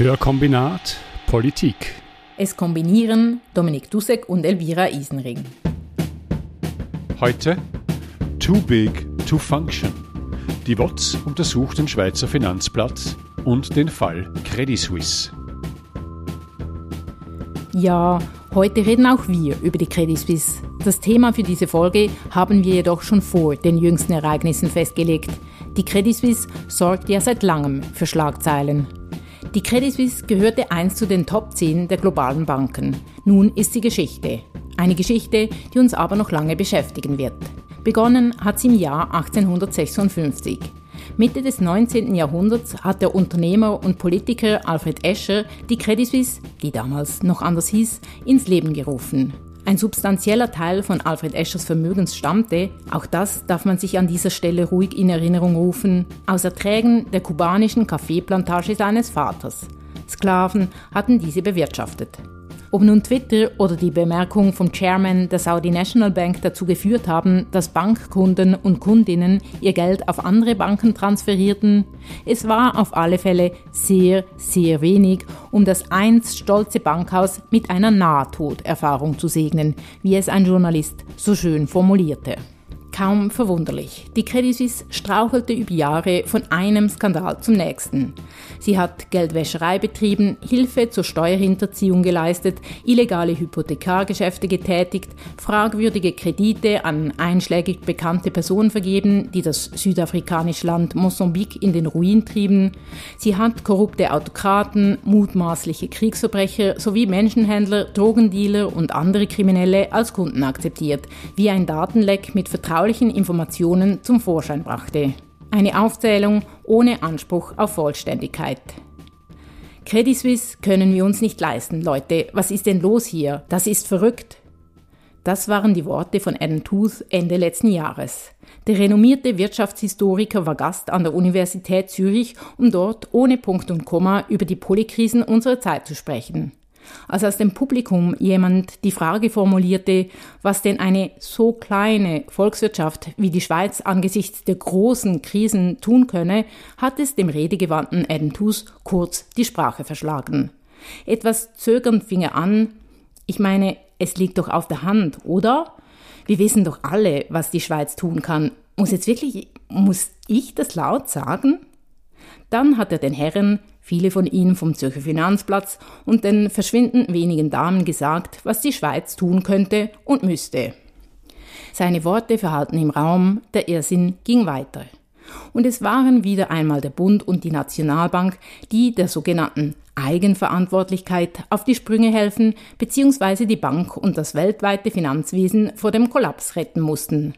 Hörkombinat Politik. Es kombinieren Dominik Dussek und Elvira Isenring. Heute Too Big to Function. Die WOTS untersucht den Schweizer Finanzplatz und den Fall Credit Suisse. Ja, heute reden auch wir über die Credit Suisse. Das Thema für diese Folge haben wir jedoch schon vor den jüngsten Ereignissen festgelegt. Die Credit Suisse sorgt ja seit langem für Schlagzeilen. Die Credit Suisse gehörte einst zu den Top 10 der globalen Banken. Nun ist sie Geschichte. Eine Geschichte, die uns aber noch lange beschäftigen wird. Begonnen hat sie im Jahr 1856. Mitte des 19. Jahrhunderts hat der Unternehmer und Politiker Alfred Escher die Credit Suisse, die damals noch anders hieß, ins Leben gerufen. Ein substanzieller Teil von Alfred Eschers Vermögens stammte, auch das darf man sich an dieser Stelle ruhig in Erinnerung rufen, aus Erträgen der kubanischen Kaffeeplantage seines Vaters. Sklaven hatten diese bewirtschaftet. Ob nun Twitter oder die Bemerkung vom Chairman der Saudi National Bank dazu geführt haben, dass Bankkunden und Kundinnen ihr Geld auf andere Banken transferierten, es war auf alle Fälle sehr, sehr wenig, um das einst stolze Bankhaus mit einer Nahtoderfahrung zu segnen, wie es ein Journalist so schön formulierte. Kaum verwunderlich. Die Credit Suisse strauchelte über Jahre von einem Skandal zum nächsten. Sie hat Geldwäscherei betrieben, Hilfe zur Steuerhinterziehung geleistet, illegale Hypothekargeschäfte getätigt, fragwürdige Kredite an einschlägig bekannte Personen vergeben, die das südafrikanische Land Mosambik in den Ruin trieben. Sie hat korrupte Autokraten, mutmaßliche Kriegsverbrecher sowie Menschenhändler, Drogendealer und andere Kriminelle als Kunden akzeptiert, wie ein Datenleck mit vertraulichen Informationen zum Vorschein brachte. Eine Aufzählung ohne Anspruch auf Vollständigkeit. Credit Suisse können wir uns nicht leisten, Leute. Was ist denn los hier? Das ist verrückt. Das waren die Worte von Adam Tooth Ende letzten Jahres. Der renommierte Wirtschaftshistoriker war Gast an der Universität Zürich, um dort ohne Punkt und Komma über die Polykrisen unserer Zeit zu sprechen als aus dem Publikum jemand die Frage formulierte, was denn eine so kleine Volkswirtschaft wie die Schweiz angesichts der großen Krisen tun könne, hat es dem redegewandten Adam Tooze kurz die Sprache verschlagen. Etwas zögernd fing er an, ich meine, es liegt doch auf der Hand, oder? Wir wissen doch alle, was die Schweiz tun kann. Muss jetzt wirklich, muss ich das laut sagen? Dann hat er den Herren viele von ihnen vom Zürcher Finanzplatz und den verschwindend wenigen Damen gesagt, was die Schweiz tun könnte und müsste. Seine Worte verhalten im Raum, der Irrsinn ging weiter. Und es waren wieder einmal der Bund und die Nationalbank, die der sogenannten Eigenverantwortlichkeit auf die Sprünge helfen bzw. die Bank und das weltweite Finanzwesen vor dem Kollaps retten mussten.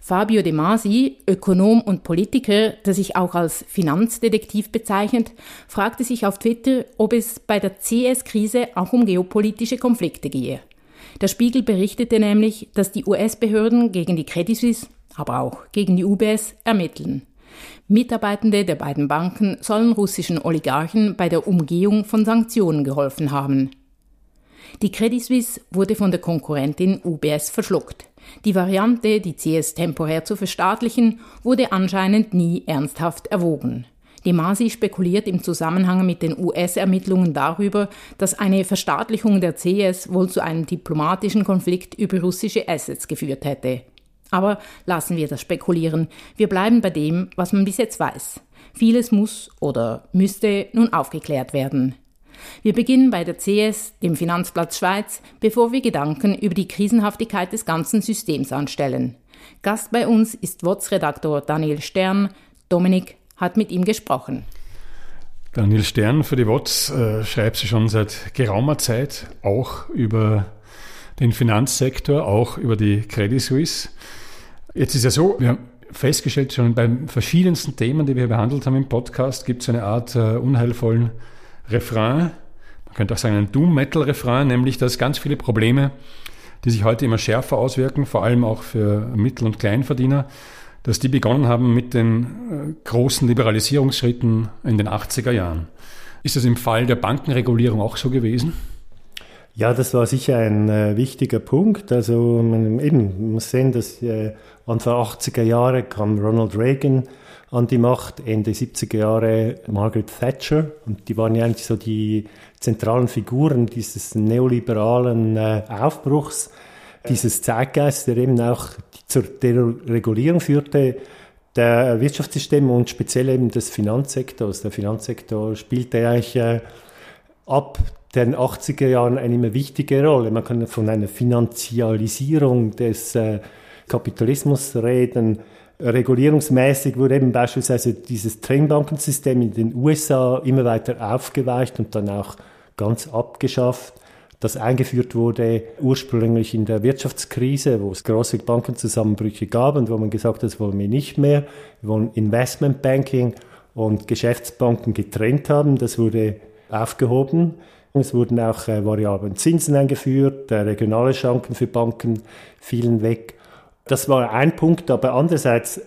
Fabio De Masi, Ökonom und Politiker, der sich auch als Finanzdetektiv bezeichnet, fragte sich auf Twitter, ob es bei der CS-Krise auch um geopolitische Konflikte gehe. Der Spiegel berichtete nämlich, dass die US-Behörden gegen die Credit Suisse, aber auch gegen die UBS ermitteln. Mitarbeitende der beiden Banken sollen russischen Oligarchen bei der Umgehung von Sanktionen geholfen haben. Die Credit Suisse wurde von der Konkurrentin UBS verschluckt. Die Variante, die CS temporär zu verstaatlichen, wurde anscheinend nie ernsthaft erwogen. De Masi spekuliert im Zusammenhang mit den US-Ermittlungen darüber, dass eine Verstaatlichung der CS wohl zu einem diplomatischen Konflikt über russische Assets geführt hätte. Aber lassen wir das spekulieren. Wir bleiben bei dem, was man bis jetzt weiß. Vieles muss oder müsste nun aufgeklärt werden. Wir beginnen bei der CS, dem Finanzplatz Schweiz, bevor wir Gedanken über die Krisenhaftigkeit des ganzen Systems anstellen. Gast bei uns ist WOTS-Redaktor Daniel Stern. Dominik hat mit ihm gesprochen. Daniel Stern für die WOTS äh, schreibt sie schon seit geraumer Zeit auch über den Finanzsektor, auch über die Credit Suisse. Jetzt ist ja so, wir haben festgestellt, schon bei verschiedensten Themen, die wir behandelt haben im Podcast, gibt es eine Art äh, unheilvollen Refrain, man könnte auch sagen ein Doom-Metal-Refrain, nämlich dass ganz viele Probleme, die sich heute immer schärfer auswirken, vor allem auch für Mittel- und Kleinverdiener, dass die begonnen haben mit den äh, großen Liberalisierungsschritten in den 80er Jahren. Ist das im Fall der Bankenregulierung auch so gewesen? Ja, das war sicher ein äh, wichtiger Punkt. Also man, eben, man muss sehen, dass äh, Anfang 80er Jahre kam Ronald Reagan an die Macht, Ende 70er Jahre Margaret Thatcher. Und die waren ja eigentlich so die zentralen Figuren dieses neoliberalen äh, Aufbruchs, dieses Zeitgeist, der eben auch zur Deregulierung führte der Wirtschaftssysteme und speziell eben des Finanzsektors. Der Finanzsektor spielte eigentlich äh, ab den 80er Jahren eine immer wichtige Rolle. Man kann von einer Finanzialisierung des äh, Kapitalismus reden. Regulierungsmäßig wurde eben beispielsweise dieses Trennbankensystem in den USA immer weiter aufgeweicht und dann auch ganz abgeschafft das eingeführt wurde ursprünglich in der Wirtschaftskrise, wo es große Bankenzusammenbrüche gab und wo man gesagt hat, das wollen wir nicht mehr. Wir wollen Investmentbanking und Geschäftsbanken getrennt haben. Das wurde aufgehoben. Es wurden auch äh, variablen Zinsen eingeführt, äh, regionale Schranken für Banken fielen weg. Das war ein Punkt, aber andererseits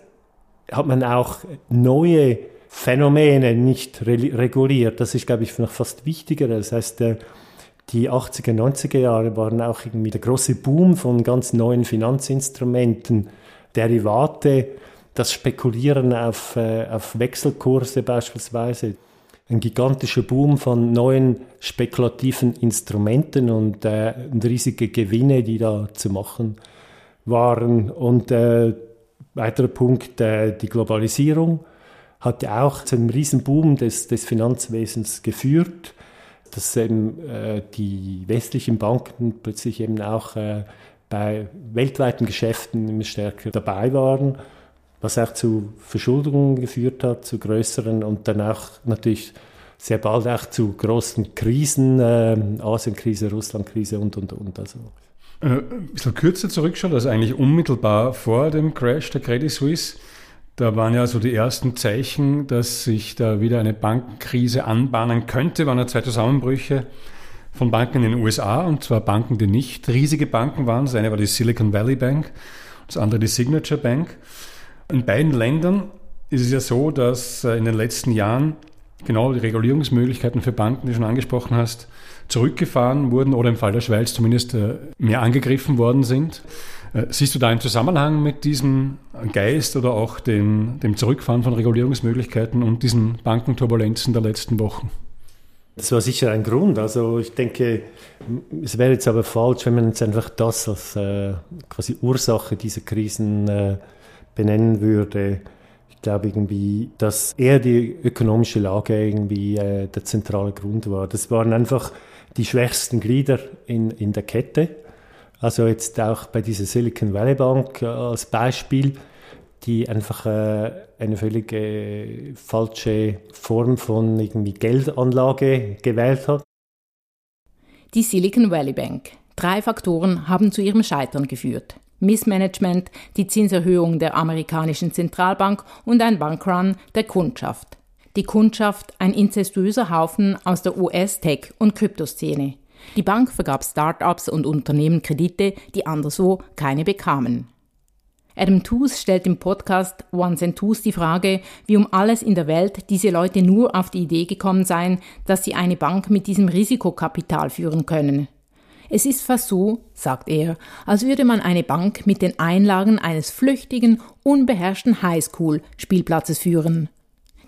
hat man auch neue Phänomene nicht re reguliert. Das ist, glaube ich, noch fast wichtiger. Das heißt, äh, die 80er, 90er Jahre waren auch irgendwie der große Boom von ganz neuen Finanzinstrumenten, Derivate, das Spekulieren auf, äh, auf Wechselkurse beispielsweise. Ein gigantischer Boom von neuen spekulativen Instrumenten und, äh, und riesige Gewinne, die da zu machen waren. Und äh, weiterer Punkt, äh, die Globalisierung hat ja auch zu einem riesen Boom des, des Finanzwesens geführt dass eben äh, die westlichen Banken plötzlich eben auch äh, bei weltweiten Geschäften immer stärker dabei waren, was auch zu Verschuldungen geführt hat, zu größeren und dann auch natürlich sehr bald auch zu großen Krisen, äh, Asienkrise, Russlandkrise und, und, und. Also. Äh, ein bisschen kürzer zurückschauen, also eigentlich unmittelbar vor dem Crash der Credit Suisse da waren ja so die ersten Zeichen, dass sich da wieder eine Bankenkrise anbahnen könnte. Waren ja zwei Zusammenbrüche von Banken in den USA und zwar Banken, die nicht riesige Banken waren. Das eine war die Silicon Valley Bank, das andere die Signature Bank. In beiden Ländern ist es ja so, dass äh, in den letzten Jahren genau die Regulierungsmöglichkeiten für Banken, die du schon angesprochen hast, zurückgefahren wurden oder im Fall der Schweiz zumindest äh, mehr angegriffen worden sind. Äh, siehst du da einen Zusammenhang mit diesem Geist oder auch dem, dem Zurückfahren von Regulierungsmöglichkeiten und diesen Bankenturbulenzen der letzten Wochen? Das war sicher ein Grund. Also ich denke, es wäre jetzt aber falsch, wenn man jetzt einfach das als äh, quasi Ursache dieser Krisen äh, benennen würde. Ich glaube irgendwie, dass eher die ökonomische Lage irgendwie äh, der zentrale Grund war. Das waren einfach die schwächsten Glieder in, in der Kette. Also jetzt auch bei dieser Silicon Valley Bank äh, als Beispiel, die einfach äh, eine völlig äh, falsche Form von irgendwie Geldanlage gewählt hat. Die Silicon Valley Bank. Drei Faktoren haben zu ihrem Scheitern geführt. Missmanagement, die Zinserhöhung der amerikanischen Zentralbank und ein Bankrun der Kundschaft. Die Kundschaft, ein inzestuöser Haufen aus der US-Tech- und Kryptoszene. Die Bank vergab Start-ups und Unternehmen Kredite, die anderswo keine bekamen. Adam Tooze stellt im Podcast Once and Twos die Frage, wie um alles in der Welt diese Leute nur auf die Idee gekommen seien, dass sie eine Bank mit diesem Risikokapital führen können. Es ist fast so, sagt er, als würde man eine Bank mit den Einlagen eines flüchtigen, unbeherrschten Highschool-Spielplatzes führen.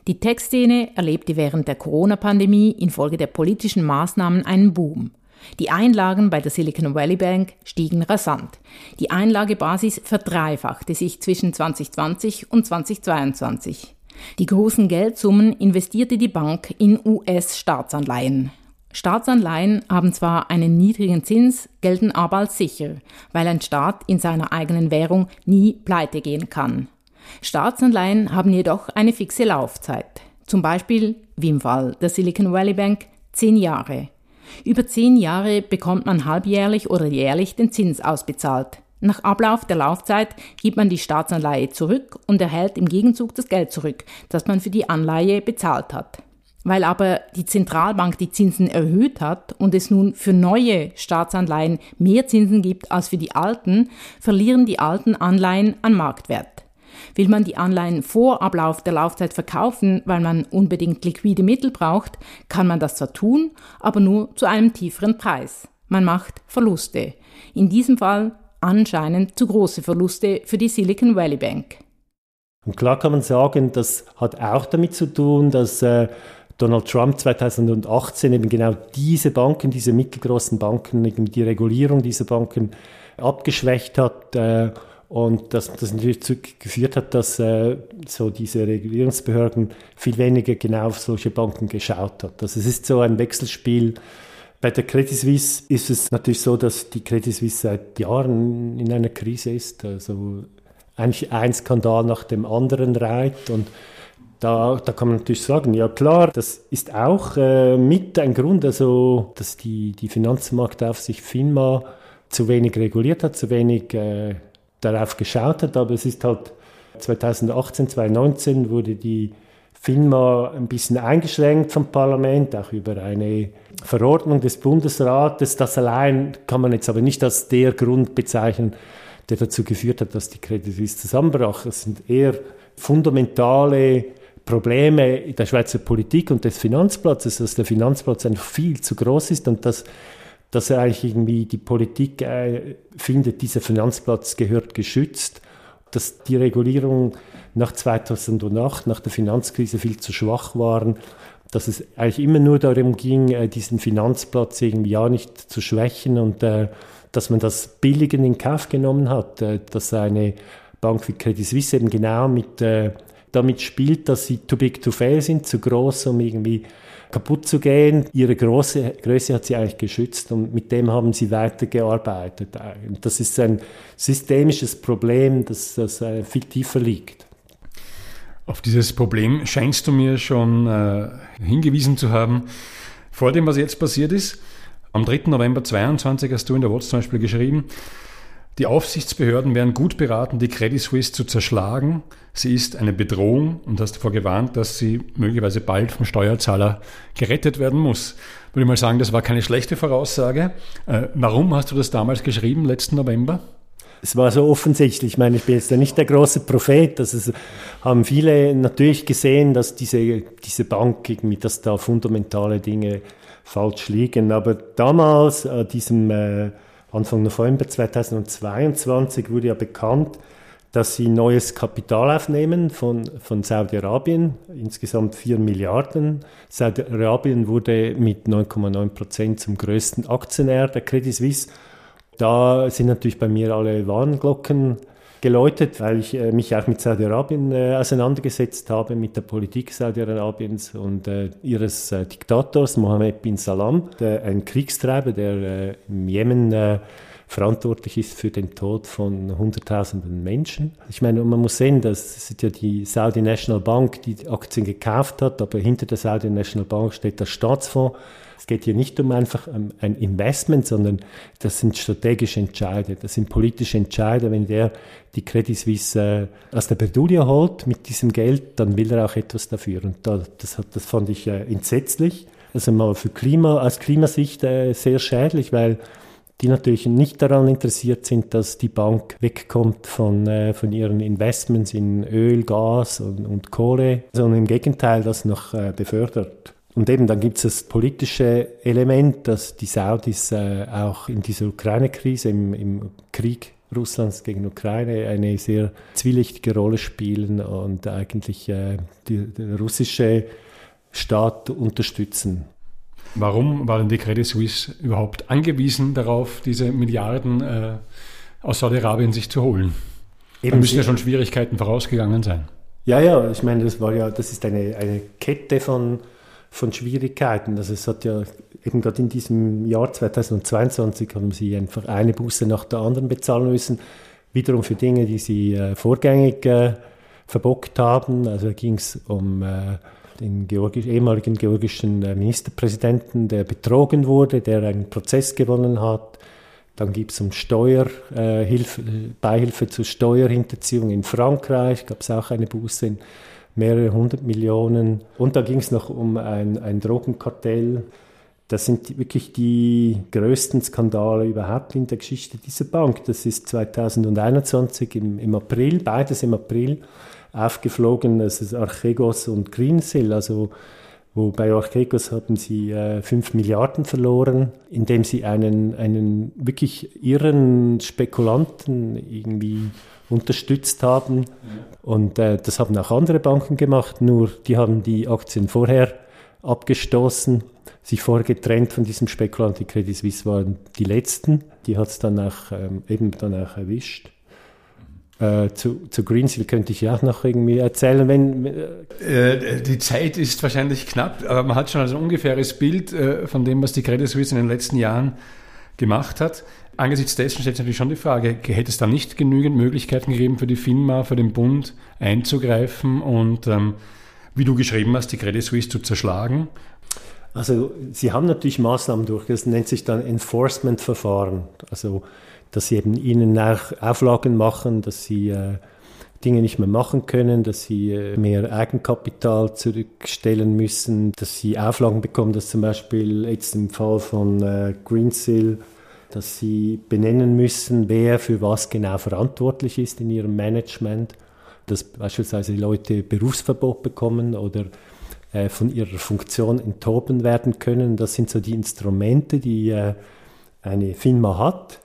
Die Tech-Szene erlebte während der Corona-Pandemie infolge der politischen Maßnahmen einen Boom. Die Einlagen bei der Silicon Valley Bank stiegen rasant. Die Einlagebasis verdreifachte sich zwischen 2020 und 2022. Die großen Geldsummen investierte die Bank in US-Staatsanleihen. Staatsanleihen haben zwar einen niedrigen Zins, gelten aber als sicher, weil ein Staat in seiner eigenen Währung nie pleite gehen kann. Staatsanleihen haben jedoch eine fixe Laufzeit. Zum Beispiel, wie im Fall der Silicon Valley Bank, zehn Jahre. Über zehn Jahre bekommt man halbjährlich oder jährlich den Zins ausbezahlt. Nach Ablauf der Laufzeit gibt man die Staatsanleihe zurück und erhält im Gegenzug das Geld zurück, das man für die Anleihe bezahlt hat. Weil aber die Zentralbank die Zinsen erhöht hat und es nun für neue Staatsanleihen mehr Zinsen gibt als für die alten, verlieren die alten Anleihen an Marktwert. Will man die Anleihen vor Ablauf der Laufzeit verkaufen, weil man unbedingt liquide Mittel braucht, kann man das zwar tun, aber nur zu einem tieferen Preis. Man macht Verluste. In diesem Fall anscheinend zu große Verluste für die Silicon Valley Bank. Und klar kann man sagen, das hat auch damit zu tun, dass äh, Donald Trump 2018 eben genau diese Banken, diese mittelgroßen Banken, eben die Regulierung dieser Banken abgeschwächt hat äh, und das, das natürlich geführt hat, dass äh, so diese Regulierungsbehörden viel weniger genau auf solche Banken geschaut hat. Also es ist so ein Wechselspiel. Bei der Credit Suisse ist es natürlich so, dass die Credit Suisse seit Jahren in einer Krise ist. Also eigentlich ein Skandal nach dem anderen reiht und da, da kann man natürlich sagen, ja klar, das ist auch äh, mit ein Grund, also dass die, die Finanzmarktaufsicht FINMA zu wenig reguliert hat, zu wenig äh, darauf geschaut hat, aber es ist halt 2018, 2019 wurde die FINMA ein bisschen eingeschränkt vom Parlament, auch über eine Verordnung des Bundesrates. Das allein kann man jetzt aber nicht als der Grund bezeichnen, der dazu geführt hat, dass die Credit Suisse zusammenbrach. Es sind eher fundamentale Probleme der Schweizer Politik und des Finanzplatzes, dass der Finanzplatz einfach viel zu groß ist und dass, dass eigentlich irgendwie die Politik äh, findet, dieser Finanzplatz gehört geschützt, dass die Regulierung nach 2008, nach der Finanzkrise viel zu schwach waren, dass es eigentlich immer nur darum ging, äh, diesen Finanzplatz irgendwie ja nicht zu schwächen und äh, dass man das billig in Kauf genommen hat, äh, dass eine Bank wie Credit Suisse eben genau mit äh, damit spielt, dass sie too big to fail sind, zu groß, um irgendwie kaputt zu gehen. Ihre große Größe hat sie eigentlich geschützt und mit dem haben sie weitergearbeitet. Das ist ein systemisches Problem, das, das äh, viel tiefer liegt. Auf dieses Problem scheinst du mir schon äh, hingewiesen zu haben. Vor dem, was jetzt passiert ist, am 3. November 22 hast du in der WhatsApp zum Beispiel geschrieben, die Aufsichtsbehörden wären gut beraten, die Credit Suisse zu zerschlagen. Sie ist eine Bedrohung und hast davor gewarnt, dass sie möglicherweise bald vom Steuerzahler gerettet werden muss. Würde ich mal sagen, das war keine schlechte Voraussage. Äh, warum hast du das damals geschrieben, letzten November? Es war so offensichtlich. Ich meine, ich bin jetzt ja nicht der große Prophet. Das ist, haben viele natürlich gesehen, dass diese, diese Bank irgendwie, dass da fundamentale Dinge falsch liegen. Aber damals, äh, diesem äh, Anfang November 2022 wurde ja bekannt, dass sie neues Kapital aufnehmen von, von Saudi-Arabien, insgesamt 4 Milliarden. Saudi-Arabien wurde mit 9,9 Prozent zum größten Aktionär der Credit Suisse. Da sind natürlich bei mir alle Warnglocken geläutet, weil ich äh, mich auch mit Saudi-Arabien äh, auseinandergesetzt habe, mit der Politik Saudi-Arabiens und äh, ihres äh, Diktators Mohammed bin Salam, der, ein Kriegstreiber, der äh, im Jemen äh, verantwortlich ist für den Tod von Hunderttausenden Menschen. Ich meine, man muss sehen, das ist ja die Saudi National Bank, die, Aktien gekauft hat, aber hinter der Saudi National Bank steht der Staatsfonds es geht hier nicht um einfach ein Investment, sondern das sind strategische Entscheide, das sind politische Entscheide. Wenn der die Credit Suisse äh, aus der Bredouille holt mit diesem Geld, dann will er auch etwas dafür. Und das, hat, das fand ich äh, entsetzlich. Also mal für Klima, aus Klimasicht äh, sehr schädlich, weil die natürlich nicht daran interessiert sind, dass die Bank wegkommt von, äh, von ihren Investments in Öl, Gas und, und Kohle, sondern im Gegenteil das noch äh, befördert. Und eben dann gibt es das politische Element, dass die Saudis äh, auch in dieser Ukraine-Krise, im, im Krieg Russlands gegen Ukraine eine sehr zwielichtige Rolle spielen und eigentlich äh, die, der russische Staat unterstützen. Warum waren die Credit Suisse überhaupt angewiesen darauf, diese Milliarden äh, aus Saudi-Arabien sich zu holen? Eben da müssen ja schon Schwierigkeiten vorausgegangen sein. Ja, ja, ich meine, das war ja, das ist eine, eine Kette von von Schwierigkeiten. Also es hat ja eben gerade in diesem Jahr 2022 haben sie einfach eine Buße nach der anderen bezahlen müssen, wiederum für Dinge, die sie äh, vorgängig äh, verbockt haben. Also ging es um äh, den Georgisch, ehemaligen georgischen äh, Ministerpräsidenten, der betrogen wurde, der einen Prozess gewonnen hat. Dann gibt es um Steuerhilfe, äh, Beihilfe zur Steuerhinterziehung in Frankreich, gab es auch eine Buße in mehrere hundert Millionen. Und da ging es noch um ein, ein Drogenkartell. Das sind wirklich die größten Skandale überhaupt in der Geschichte dieser Bank. Das ist 2021 im, im April, beides im April, aufgeflogen. Das ist Archegos und Greensill. Also wo bei Archegos haben sie äh, 5 Milliarden verloren, indem sie einen, einen wirklich irren Spekulanten irgendwie unterstützt haben. Und äh, das haben auch andere Banken gemacht, nur die haben die Aktien vorher abgestoßen, sich vorher getrennt von diesem Spekulant. Die Credit Suisse waren die letzten. Die hat es dann auch ähm, eben dann auch erwischt. Äh, zu, zu Greensill könnte ich ja auch noch irgendwie erzählen, wenn... Äh, die Zeit ist wahrscheinlich knapp, aber man hat schon also ein ungefähres Bild äh, von dem, was die Credit Suisse in den letzten Jahren gemacht hat. Angesichts dessen stellt sich natürlich schon die Frage, hätte es da nicht genügend Möglichkeiten gegeben für die FINMA, für den Bund einzugreifen und, ähm, wie du geschrieben hast, die Credit Suisse zu zerschlagen? Also sie haben natürlich Maßnahmen durch, das nennt sich dann Enforcement-Verfahren. Also dass sie eben ihnen auch Auflagen machen, dass sie äh, Dinge nicht mehr machen können, dass sie äh, mehr Eigenkapital zurückstellen müssen, dass sie Auflagen bekommen, dass zum Beispiel jetzt im Fall von äh, Greensill dass sie benennen müssen, wer für was genau verantwortlich ist in ihrem Management, dass beispielsweise Leute Berufsverbot bekommen oder äh, von ihrer Funktion enthoben werden können. Das sind so die Instrumente, die äh, eine Firma hat.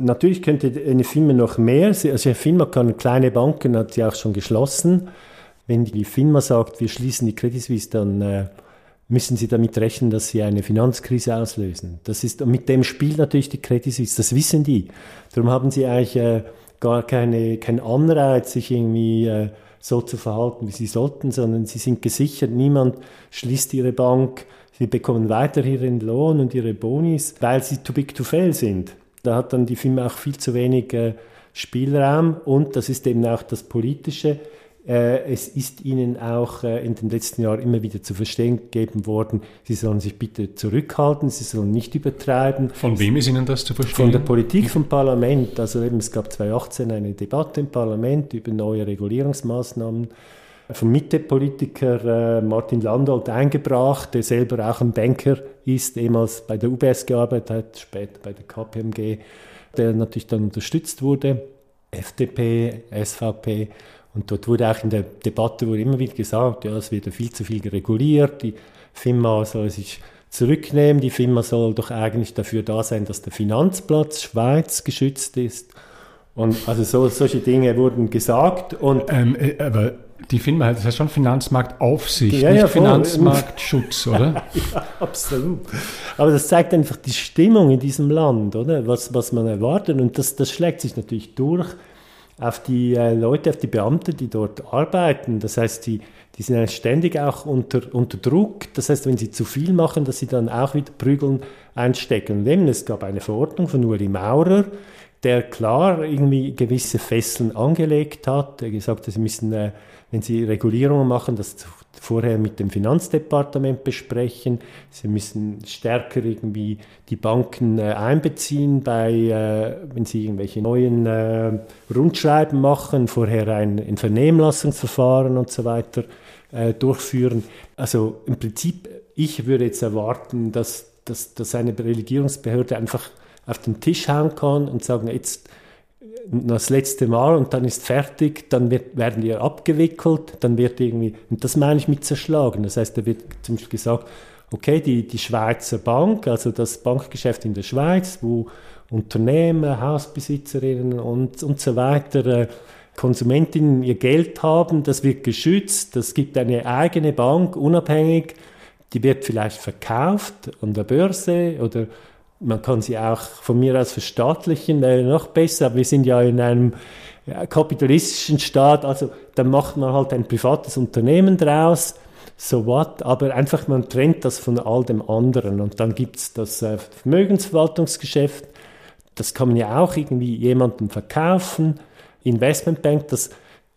Natürlich könnte eine Firma noch mehr, also eine Firma kann kleine Banken, hat sie auch schon geschlossen. Wenn die Firma sagt, wir schließen die Credit Suisse, dann äh, müssen sie damit rechnen, dass sie eine Finanzkrise auslösen. Das ist, mit dem spielt natürlich die Credit Suisse, das wissen die. Darum haben sie eigentlich äh, gar keine, keinen Anreiz, sich irgendwie äh, so zu verhalten, wie sie sollten, sondern sie sind gesichert, niemand schließt ihre Bank, sie bekommen weiter ihren Lohn und ihre Bonis, weil sie too big to fail sind. Da hat dann die Firma auch viel zu wenig äh, Spielraum und das ist eben auch das Politische äh, es ist ihnen auch äh, in den letzten Jahren immer wieder zu verstehen gegeben worden, sie sollen sich bitte zurückhalten, sie sollen nicht übertreiben. Von wem ist Ihnen das zu verstehen? Von der Politik, vom Parlament. Also eben, es gab 2018 eine Debatte im Parlament über neue Regulierungsmaßnahmen vom Mitte-Politiker äh, Martin Landolt eingebracht, der selber auch ein Banker ist, ehemals bei der UBS gearbeitet hat, später bei der KPMG, der natürlich dann unterstützt wurde. FDP, SVP und dort wurde auch in der Debatte wurde immer wieder gesagt, ja, es wird viel zu viel reguliert, die FINMA soll sich zurücknehmen, die FINMA soll doch eigentlich dafür da sein, dass der Finanzplatz Schweiz geschützt ist. Und also so, solche Dinge wurden gesagt. Und ähm, äh, aber die FINMA, das heißt schon Finanzmarktaufsicht, ja, nicht ja, Finanzmarktschutz, oder? ja, absolut. Aber das zeigt einfach die Stimmung in diesem Land, oder? Was, was man erwartet. Und das, das schlägt sich natürlich durch auf die äh, Leute, auf die Beamten, die dort arbeiten. Das heißt, die, die sind ständig auch unter, unter Druck. Das heißt, wenn sie zu viel machen, dass sie dann auch wieder Prügeln einstecken. Und eben, es gab eine Verordnung von Uli Maurer, der klar irgendwie gewisse Fesseln angelegt hat, der gesagt hat, sie müssen, äh, wenn sie Regulierungen machen, das vorher mit dem Finanzdepartement besprechen. Sie müssen stärker irgendwie die Banken äh, einbeziehen bei, äh, wenn sie irgendwelche neuen äh, Rundschreiben machen, vorher ein, ein Vernehmlassungsverfahren und so weiter durchführen. Also im Prinzip, ich würde jetzt erwarten, dass, dass, dass eine Regierungsbehörde einfach auf den Tisch hauen kann und sagen, jetzt das letzte Mal und dann ist fertig, dann wird, werden die abgewickelt, dann wird irgendwie, und das meine ich mit zerschlagen. Das heißt, da wird zum Beispiel gesagt, okay, die, die Schweizer Bank, also das Bankgeschäft in der Schweiz, wo Unternehmen, Hausbesitzerinnen und, und so weiter, äh, Konsumentinnen ihr Geld haben, das wird geschützt, das gibt eine eigene Bank, unabhängig, die wird vielleicht verkauft an der Börse oder man kann sie auch von mir aus verstaatlichen, wäre noch besser, aber wir sind ja in einem kapitalistischen Staat, also da macht man halt ein privates Unternehmen draus, so what, aber einfach man trennt das von all dem anderen und dann gibt es das äh, Vermögensverwaltungsgeschäft, das kann man ja auch irgendwie jemandem verkaufen, Investmentbank, das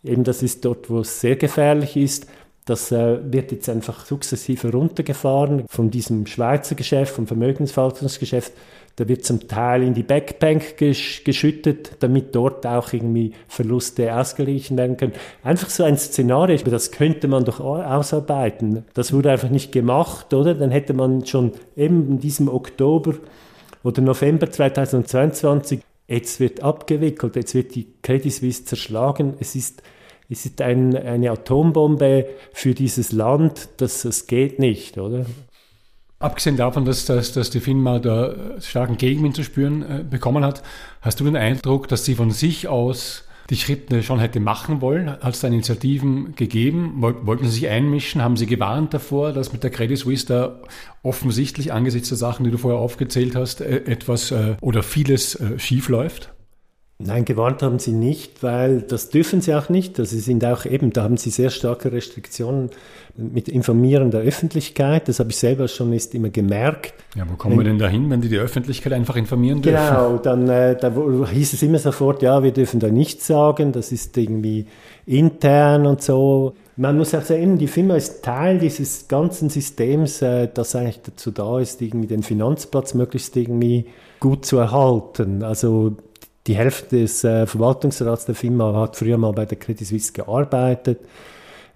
eben das ist dort, wo es sehr gefährlich ist, das äh, wird jetzt einfach sukzessive runtergefahren von diesem Schweizer Geschäft, vom Vermögensverwaltungsgeschäft. Da wird zum Teil in die Backbank gesch geschüttet, damit dort auch irgendwie Verluste ausgeglichen werden können. Einfach so ein Szenario, das könnte man doch ausarbeiten. Das wurde einfach nicht gemacht, oder? Dann hätte man schon eben in diesem Oktober oder November 2022, jetzt wird abgewickelt, jetzt wird die Credit Suisse zerschlagen. Es ist es ist ein, eine Atombombe für dieses Land, das, das geht nicht, oder? Abgesehen davon, dass, dass, dass die FINMA da starken Gegenwind zu spüren äh, bekommen hat, hast du den Eindruck, dass sie von sich aus die Schritte schon hätte machen wollen? Hat es da Initiativen gegeben? Wollten Sie sich einmischen? Haben Sie gewarnt davor, dass mit der Credit Suisse da offensichtlich angesichts der Sachen, die du vorher aufgezählt hast, äh, etwas äh, oder vieles äh, schief läuft? Nein, gewarnt haben sie nicht, weil das dürfen sie auch nicht. Also sie sind auch eben, da haben sie sehr starke Restriktionen mit Informieren der Öffentlichkeit. Das habe ich selber schon ist immer gemerkt. Ja, wo kommen wenn, wir denn dahin, wenn die die Öffentlichkeit einfach informieren dürfen? Genau, dann äh, da hieß es immer sofort, ja, wir dürfen da nichts sagen, das ist irgendwie intern und so. Man muss auch sagen, die Firma ist Teil dieses ganzen Systems, äh, das eigentlich dazu da ist, irgendwie den Finanzplatz möglichst irgendwie gut zu erhalten. Also die Hälfte des äh, Verwaltungsrats der Firma hat früher mal bei der Credit Suisse gearbeitet.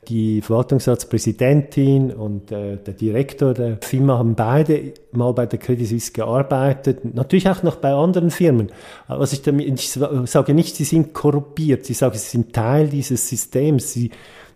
Die Verwaltungsratspräsidentin und äh, der Direktor der Firma haben beide mal bei der Credit Suisse gearbeitet, natürlich auch noch bei anderen Firmen. Was ich damit, ich sage nicht, sie sind korruptiert, ich sage, sie sind Teil dieses Systems. Sie,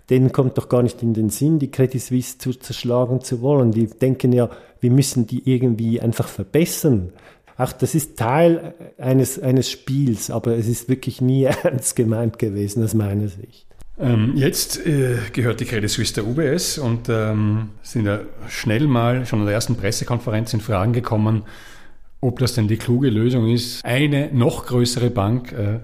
denen kommt doch gar nicht in den Sinn, die Credit Suisse zu zerschlagen zu wollen. Die denken ja, wir müssen die irgendwie einfach verbessern. Auch das ist Teil eines, eines Spiels, aber es ist wirklich nie ernst gemeint gewesen aus meiner Sicht. Ähm, jetzt äh, gehört die Credit Suisse der UBS und ähm, sind ja schnell mal schon an der ersten Pressekonferenz in Fragen gekommen, ob das denn die kluge Lösung ist, eine noch größere Bank äh,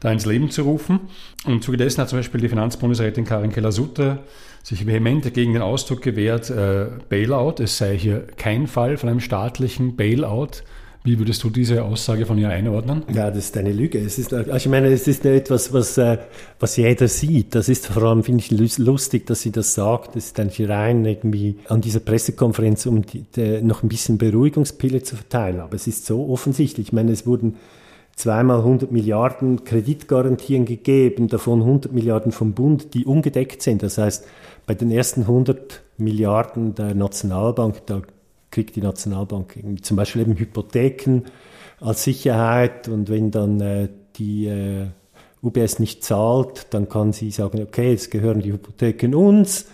da ins Leben zu rufen. Und im Zuge dessen hat zum Beispiel die Finanzbundesrätin Karin Keller-Sutter sich vehement gegen den Ausdruck gewehrt, äh, Bailout. Es sei hier kein Fall von einem staatlichen Bailout wie würdest du diese Aussage von ihr einordnen? Ja, das ist eine Lüge. Es ist, also ich meine, es ist etwas, was, äh, was jeder sieht. Das ist vor allem, finde ich, lustig, dass sie das sagt. Das ist eigentlich rein irgendwie an dieser Pressekonferenz, um die, die, noch ein bisschen Beruhigungspille zu verteilen. Aber es ist so offensichtlich. Ich meine, es wurden zweimal 100 Milliarden Kreditgarantien gegeben, davon 100 Milliarden vom Bund, die ungedeckt sind. Das heißt, bei den ersten 100 Milliarden der Nationalbank, da kriegt die Nationalbank zum Beispiel eben Hypotheken als Sicherheit und wenn dann äh, die äh, UBS nicht zahlt, dann kann sie sagen, okay, jetzt gehören die Hypotheken uns,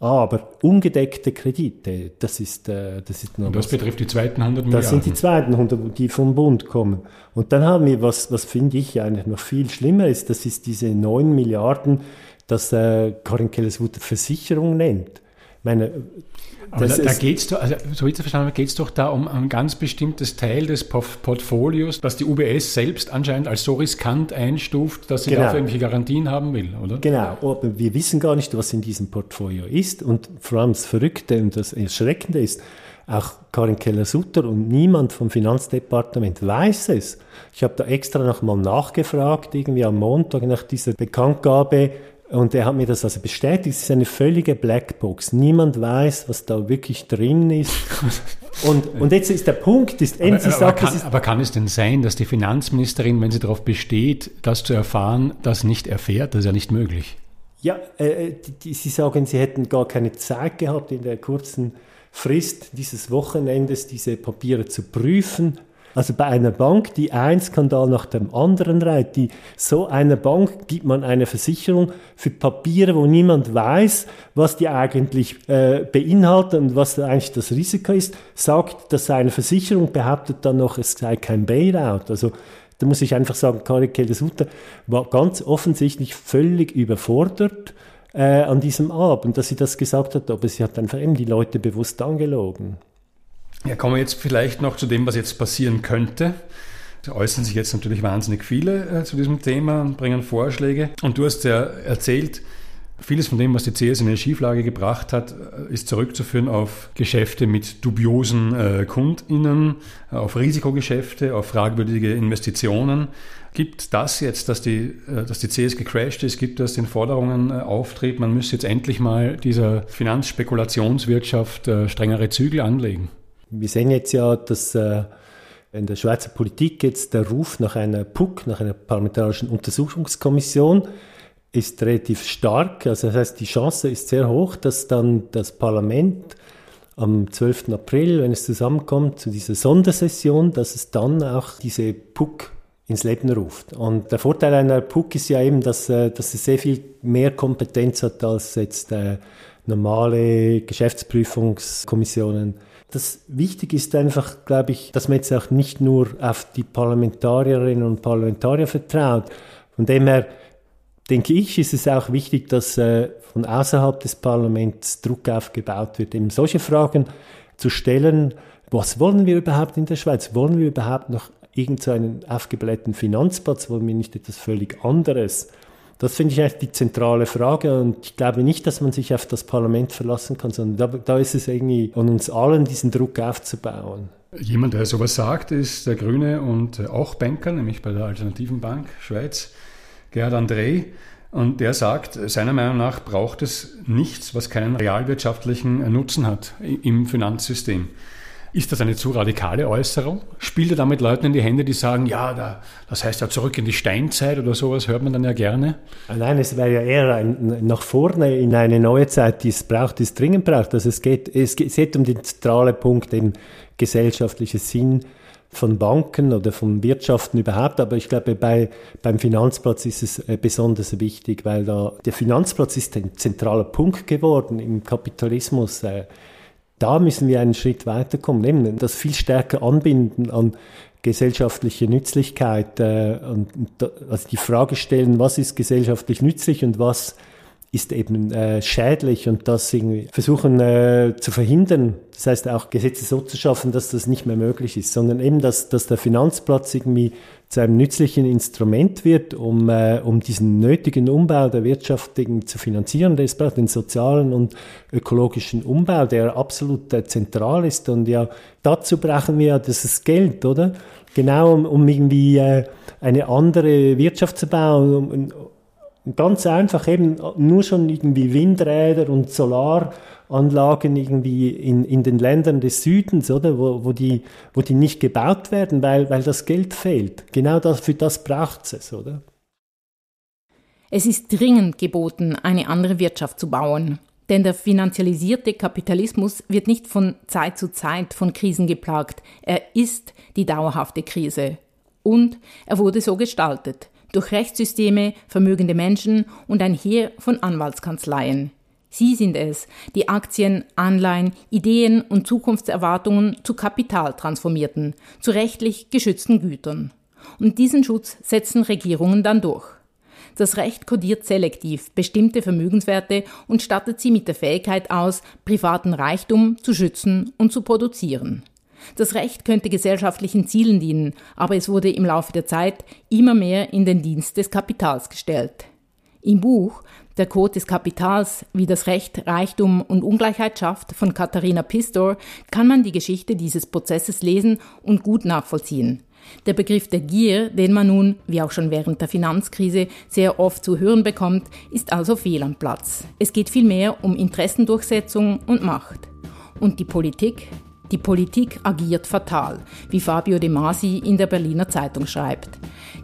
aber ungedeckte Kredite, das ist, äh, das ist noch Und das was, betrifft die zweiten 100 Milliarden? Das sind die zweiten 100, die vom Bund kommen. Und dann haben wir, was, was finde ich eigentlich noch viel schlimmer ist, das ist diese 9 Milliarden, das äh, Karin Kelleswutter Versicherung nennt. Meine, aber da, da geht es doch, also so wie ich es verstanden habe, geht es doch da um ein ganz bestimmtes Teil des Portfolios, das die UBS selbst anscheinend als so riskant einstuft, dass sie genau. dafür irgendwelche Garantien haben will, oder? Genau, aber wir wissen gar nicht, was in diesem Portfolio ist. Und vor allem das Verrückte und das Erschreckende ist, auch Karin Keller-Sutter und niemand vom Finanzdepartement weiß es. Ich habe da extra noch mal nachgefragt, irgendwie am Montag nach dieser Bekanntgabe, und er hat mir das also bestätigt, es ist eine völlige Blackbox. Niemand weiß, was da wirklich drin ist. Und, und jetzt ist der Punkt, ist, aber, sagt, kann, aber kann es denn sein, dass die Finanzministerin, wenn sie darauf besteht, das zu erfahren, das nicht erfährt? Das ist ja nicht möglich. Ja, äh, die, die, sie sagen, sie hätten gar keine Zeit gehabt, in der kurzen Frist dieses Wochenendes diese Papiere zu prüfen. Also bei einer Bank, die ein Skandal nach dem anderen reiht, die so einer Bank gibt man eine Versicherung für Papiere, wo niemand weiß, was die eigentlich äh, beinhalten und was eigentlich das Risiko ist, sagt, dass eine Versicherung behauptet dann noch, es sei kein Bailout. Also da muss ich einfach sagen, Karin Keller-Sutter war ganz offensichtlich völlig überfordert äh, an diesem Abend, dass sie das gesagt hat, aber sie hat einfach eben die Leute bewusst angelogen. Ja, kommen wir jetzt vielleicht noch zu dem, was jetzt passieren könnte. Da äußern sich jetzt natürlich wahnsinnig viele äh, zu diesem Thema und bringen Vorschläge. Und du hast ja erzählt, vieles von dem, was die CS in eine Schieflage gebracht hat, äh, ist zurückzuführen auf Geschäfte mit dubiosen äh, KundInnen, auf Risikogeschäfte, auf fragwürdige Investitionen. Gibt das jetzt, dass die, dass die CS gecrashed ist, gibt das den Forderungen äh, Auftrieb, man müsse jetzt endlich mal dieser Finanzspekulationswirtschaft strengere Zügel anlegen? Wir sehen jetzt ja, dass äh, in der Schweizer Politik jetzt der Ruf nach einer PUC, nach einer parlamentarischen Untersuchungskommission, ist relativ stark. Also das heißt, die Chance ist sehr hoch, dass dann das Parlament am 12. April, wenn es zusammenkommt, zu dieser Sondersession, dass es dann auch diese PUC ins Leben ruft. Und der Vorteil einer PUC ist ja eben, dass, äh, dass es sehr viel mehr Kompetenz hat als jetzt äh, normale Geschäftsprüfungskommissionen das wichtig ist einfach, glaube ich, dass man jetzt auch nicht nur auf die Parlamentarierinnen und Parlamentarier vertraut. Von dem her denke ich, ist es auch wichtig, dass äh, von außerhalb des Parlaments Druck aufgebaut wird, eben solche Fragen zu stellen. Was wollen wir überhaupt in der Schweiz? Wollen wir überhaupt noch irgendeinen so aufgeblähten Finanzplatz? Wollen wir nicht etwas völlig anderes? Das finde ich eigentlich die zentrale Frage und ich glaube nicht, dass man sich auf das Parlament verlassen kann, sondern da, da ist es irgendwie an uns allen, diesen Druck aufzubauen. Jemand, der sowas sagt, ist der Grüne und auch Banker, nämlich bei der Alternativen Bank Schweiz, Gerhard André. Und der sagt, seiner Meinung nach braucht es nichts, was keinen realwirtschaftlichen Nutzen hat im Finanzsystem. Ist das eine zu radikale Äußerung? Spielt er damit Leuten in die Hände, die sagen, ja, da, das heißt ja zurück in die Steinzeit oder sowas, hört man dann ja gerne? Nein, es wäre ja eher ein, nach vorne in eine neue Zeit, die es braucht, die es dringend braucht. Also es geht, es geht um den zentralen Punkt, eben gesellschaftlicher Sinn von Banken oder von Wirtschaften überhaupt, aber ich glaube, bei, beim Finanzplatz ist es äh, besonders wichtig, weil da der Finanzplatz ist ein zentraler Punkt geworden im Kapitalismus. Da müssen wir einen Schritt weiterkommen, eben das viel stärker anbinden an gesellschaftliche Nützlichkeit äh, und, also die Frage stellen, was ist gesellschaftlich nützlich und was ist eben äh, schädlich und das irgendwie versuchen äh, zu verhindern. Das heißt auch Gesetze so zu schaffen, dass das nicht mehr möglich ist, sondern eben, dass, dass der Finanzplatz irgendwie zu einem nützlichen Instrument wird, um, äh, um diesen nötigen Umbau der Wirtschaft zu finanzieren. Das braucht den sozialen und ökologischen Umbau, der absolut äh, zentral ist. Und ja, dazu brauchen wir ja das Geld, oder? Genau, um, um irgendwie äh, eine andere Wirtschaft zu bauen, um, Ganz einfach eben nur schon irgendwie Windräder und Solaranlagen irgendwie in, in den Ländern des Südens, oder, wo, wo, die, wo die nicht gebaut werden, weil, weil das Geld fehlt. Genau das, für das braucht es, oder? Es ist dringend geboten, eine andere Wirtschaft zu bauen. Denn der finanzialisierte Kapitalismus wird nicht von Zeit zu Zeit von Krisen geplagt. Er ist die dauerhafte Krise. Und er wurde so gestaltet durch Rechtssysteme, vermögende Menschen und ein Heer von Anwaltskanzleien. Sie sind es, die Aktien, Anleihen, Ideen und Zukunftserwartungen zu Kapital transformierten, zu rechtlich geschützten Gütern. Und diesen Schutz setzen Regierungen dann durch. Das Recht kodiert selektiv bestimmte Vermögenswerte und stattet sie mit der Fähigkeit aus, privaten Reichtum zu schützen und zu produzieren. Das Recht könnte gesellschaftlichen Zielen dienen, aber es wurde im Laufe der Zeit immer mehr in den Dienst des Kapitals gestellt. Im Buch Der Code des Kapitals, wie das Recht Reichtum und Ungleichheit schafft von Katharina Pistor kann man die Geschichte dieses Prozesses lesen und gut nachvollziehen. Der Begriff der Gier, den man nun, wie auch schon während der Finanzkrise, sehr oft zu hören bekommt, ist also fehl am Platz. Es geht vielmehr um Interessendurchsetzung und Macht. Und die Politik, die Politik agiert fatal, wie Fabio De Masi in der Berliner Zeitung schreibt.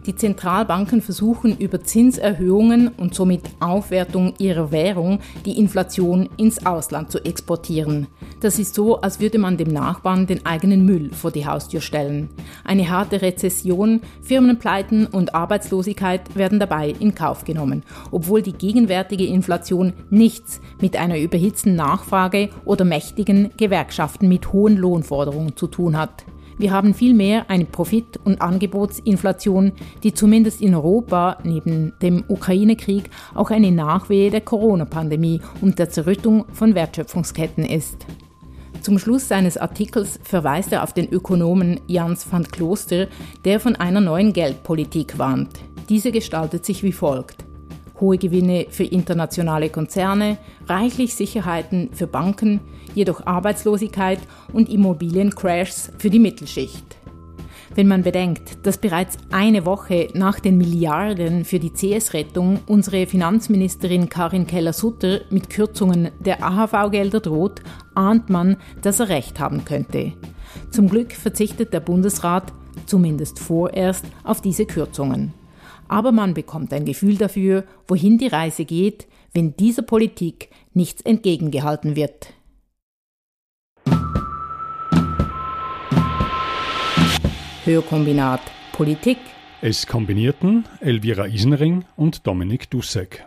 Die Zentralbanken versuchen über Zinserhöhungen und somit Aufwertung ihrer Währung die Inflation ins Ausland zu exportieren. Das ist so, als würde man dem Nachbarn den eigenen Müll vor die Haustür stellen. Eine harte Rezession, Firmenpleiten und Arbeitslosigkeit werden dabei in Kauf genommen, obwohl die gegenwärtige Inflation nichts mit einer überhitzten Nachfrage oder mächtigen Gewerkschaften mit hohen Lohnforderungen zu tun hat. Wir haben vielmehr eine Profit- und Angebotsinflation, die zumindest in Europa neben dem Ukraine-Krieg auch eine Nachwehe der Corona-Pandemie und der Zerrüttung von Wertschöpfungsketten ist. Zum Schluss seines Artikels verweist er auf den Ökonomen Jans van Kloster, der von einer neuen Geldpolitik warnt. Diese gestaltet sich wie folgt hohe Gewinne für internationale Konzerne, reichlich Sicherheiten für Banken, jedoch Arbeitslosigkeit und Immobiliencrashs für die Mittelschicht. Wenn man bedenkt, dass bereits eine Woche nach den Milliarden für die CS-Rettung unsere Finanzministerin Karin Keller-Sutter mit Kürzungen der AHV-Gelder droht, ahnt man, dass er recht haben könnte. Zum Glück verzichtet der Bundesrat, zumindest vorerst, auf diese Kürzungen aber man bekommt ein Gefühl dafür, wohin die Reise geht, wenn dieser Politik nichts entgegengehalten wird. Hörkombinat Politik. Es kombinierten Elvira Isenring und Dominik Dussek.